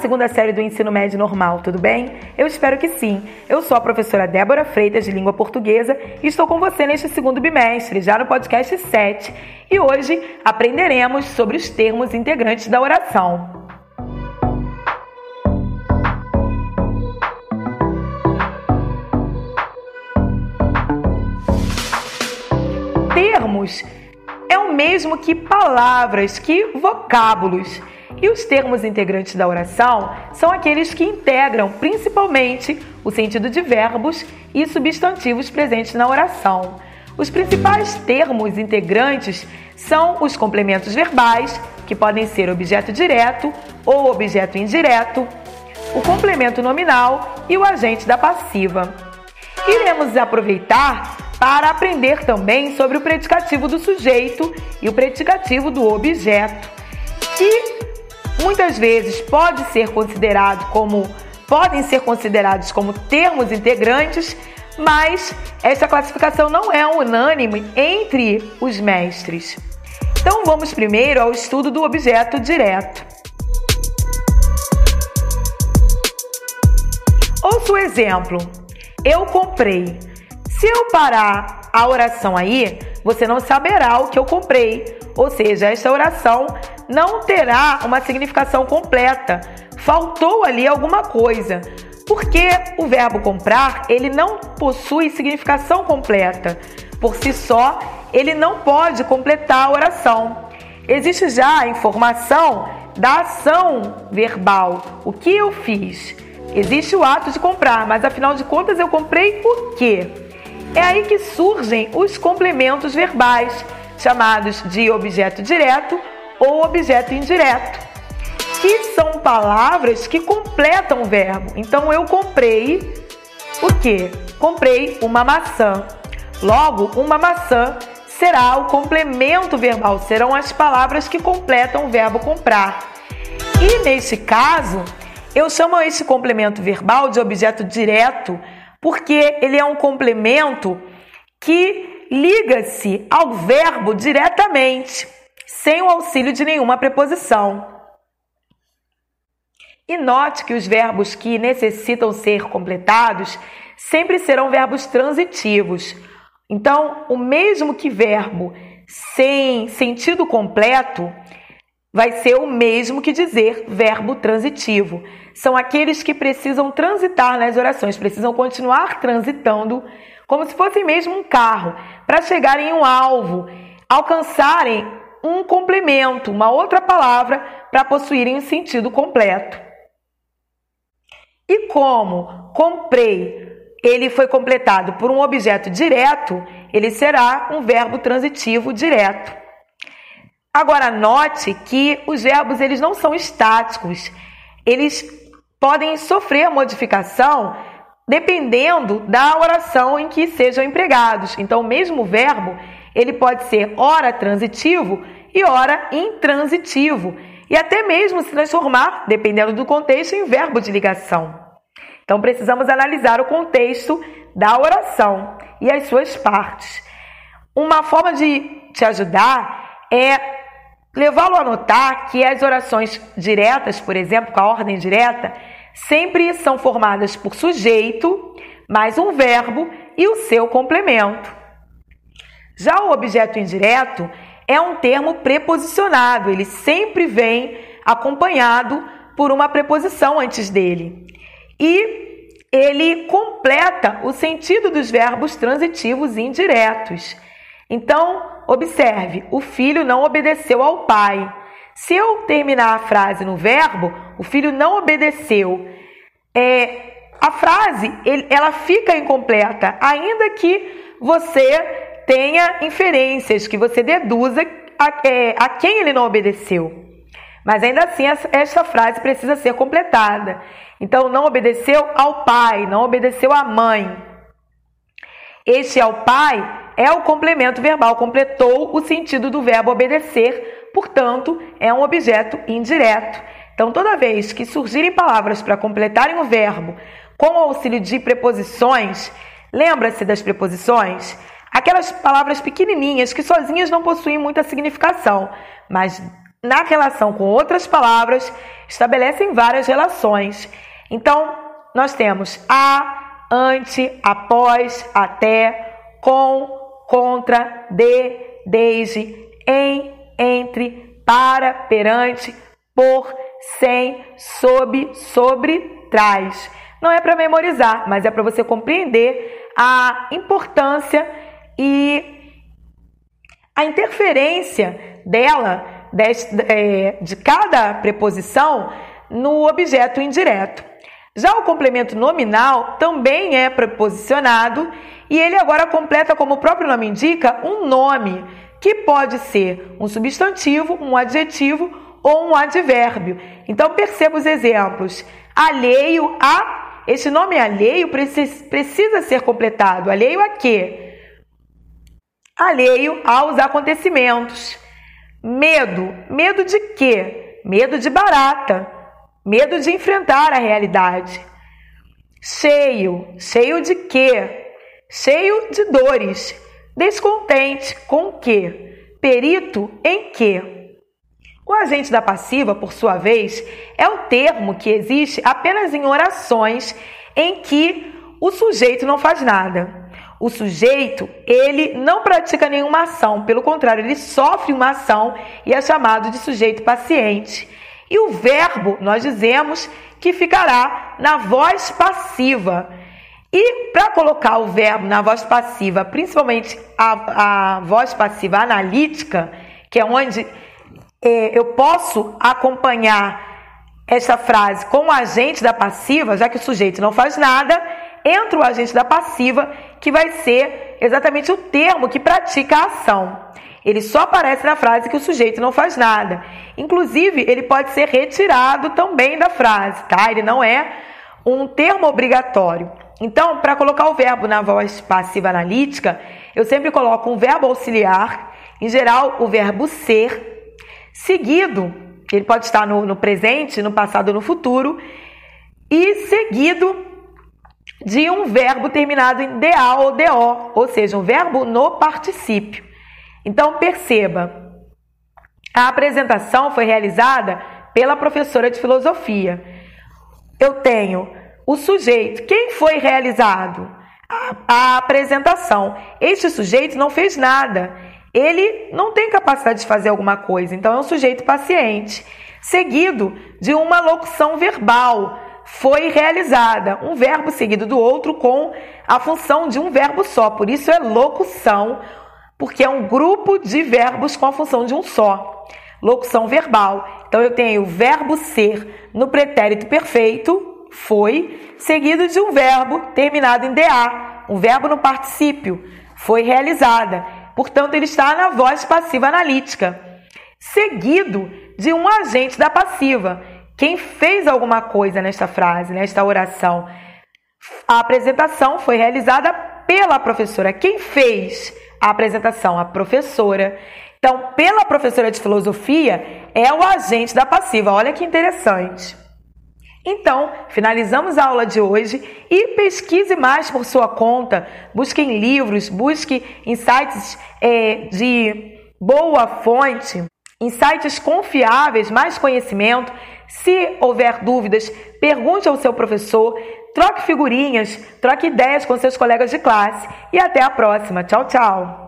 segunda série do ensino médio normal, tudo bem? Eu espero que sim. Eu sou a professora Débora Freitas, de língua portuguesa, e estou com você neste segundo bimestre, já no podcast 7. E hoje aprenderemos sobre os termos integrantes da oração. Termos é o mesmo que palavras, que vocábulos. E os termos integrantes da oração são aqueles que integram principalmente o sentido de verbos e substantivos presentes na oração. Os principais termos integrantes são os complementos verbais, que podem ser objeto direto ou objeto indireto, o complemento nominal e o agente da passiva. Iremos aproveitar para aprender também sobre o predicativo do sujeito e o predicativo do objeto, que muitas vezes pode ser considerado como podem ser considerados como termos integrantes, mas essa classificação não é unânime entre os mestres. Então vamos primeiro ao estudo do objeto direto. Ouça o exemplo. Eu comprei. Se eu parar a oração aí, você não saberá o que eu comprei. Ou seja, esta oração não terá uma significação completa. Faltou ali alguma coisa. Porque o verbo comprar, ele não possui significação completa. Por si só, ele não pode completar a oração. Existe já a informação da ação verbal. O que eu fiz? Existe o ato de comprar, mas afinal de contas eu comprei o quê? É aí que surgem os complementos verbais, chamados de objeto direto ou objeto indireto, que são palavras que completam o verbo. Então eu comprei o que? Comprei uma maçã. Logo, uma maçã será o complemento verbal, serão as palavras que completam o verbo comprar. E neste caso, eu chamo esse complemento verbal de objeto direto, porque ele é um complemento que liga-se ao verbo diretamente sem o auxílio de nenhuma preposição. E note que os verbos que necessitam ser completados sempre serão verbos transitivos. Então, o mesmo que verbo sem sentido completo vai ser o mesmo que dizer verbo transitivo. São aqueles que precisam transitar nas orações, precisam continuar transitando como se fosse mesmo um carro, para chegarem em um alvo, alcançarem um complemento, uma outra palavra para possuírem um sentido completo. E como comprei, ele foi completado por um objeto direto, ele será um verbo transitivo direto. Agora note que os verbos eles não são estáticos. Eles podem sofrer modificação dependendo da oração em que sejam empregados. Então, o mesmo verbo ele pode ser ora transitivo e ora intransitivo, e até mesmo se transformar, dependendo do contexto, em verbo de ligação. Então precisamos analisar o contexto da oração e as suas partes. Uma forma de te ajudar é levá-lo a notar que as orações diretas, por exemplo, com a ordem direta, sempre são formadas por sujeito, mais um verbo e o seu complemento. Já o objeto indireto é um termo preposicionado, ele sempre vem acompanhado por uma preposição antes dele. E ele completa o sentido dos verbos transitivos indiretos. Então, observe: o filho não obedeceu ao pai. Se eu terminar a frase no verbo, o filho não obedeceu, é, a frase ela fica incompleta, ainda que você tenha inferências, que você deduza a, é, a quem ele não obedeceu. Mas ainda assim, essa frase precisa ser completada. Então, não obedeceu ao pai, não obedeceu à mãe. Este ao pai é o complemento verbal, completou o sentido do verbo obedecer, portanto, é um objeto indireto. Então, toda vez que surgirem palavras para completarem o verbo com o auxílio de preposições, lembra-se das preposições? Aquelas palavras pequenininhas que sozinhas não possuem muita significação, mas na relação com outras palavras estabelecem várias relações. Então, nós temos a, ante, após, até, com, contra, de, desde, em, entre, para, perante, por, sem, sob, sobre, trás. Não é para memorizar, mas é para você compreender a importância e a interferência dela, de, é, de cada preposição, no objeto indireto. Já o complemento nominal também é preposicionado e ele agora completa, como o próprio nome indica, um nome, que pode ser um substantivo, um adjetivo ou um advérbio. Então perceba os exemplos. Alheio a. Esse nome alheio precisa ser completado. Alheio a quê? Alheio aos acontecimentos. Medo. Medo de quê? Medo de barata. Medo de enfrentar a realidade. Cheio. Cheio de quê? Cheio de dores. Descontente com quê? Perito em quê? O agente da passiva, por sua vez, é o termo que existe apenas em orações em que o sujeito não faz nada. O sujeito, ele não pratica nenhuma ação, pelo contrário, ele sofre uma ação e é chamado de sujeito paciente. E o verbo, nós dizemos que ficará na voz passiva. E para colocar o verbo na voz passiva, principalmente a, a voz passiva analítica, que é onde é, eu posso acompanhar essa frase com o agente da passiva, já que o sujeito não faz nada, entra o agente da passiva, que vai ser exatamente o termo que pratica a ação. Ele só aparece na frase que o sujeito não faz nada. Inclusive, ele pode ser retirado também da frase, tá? Ele não é um termo obrigatório. Então, para colocar o verbo na voz passiva analítica, eu sempre coloco um verbo auxiliar, em geral, o verbo ser, seguido, ele pode estar no, no presente, no passado no futuro, e seguido de um verbo terminado em DA ou DO, ou seja, um verbo no particípio. Então perceba, a apresentação foi realizada pela professora de filosofia. Eu tenho o sujeito, quem foi realizado? A, a apresentação. Este sujeito não fez nada ele não tem capacidade de fazer alguma coisa, então é um sujeito paciente. Seguido de uma locução verbal, foi realizada, um verbo seguido do outro com a função de um verbo só, por isso é locução, porque é um grupo de verbos com a função de um só. Locução verbal. Então eu tenho o verbo ser no pretérito perfeito, foi, seguido de um verbo terminado em DA, um verbo no particípio, foi realizada. Portanto, ele está na voz passiva analítica, seguido de um agente da passiva. Quem fez alguma coisa nesta frase, nesta oração? A apresentação foi realizada pela professora. Quem fez a apresentação? A professora. Então, pela professora de filosofia, é o agente da passiva. Olha que interessante. Então, finalizamos a aula de hoje e pesquise mais por sua conta, busque em livros, busque em sites é, de boa fonte, em sites confiáveis, mais conhecimento. Se houver dúvidas, pergunte ao seu professor, troque figurinhas, troque ideias com seus colegas de classe e até a próxima. Tchau, tchau!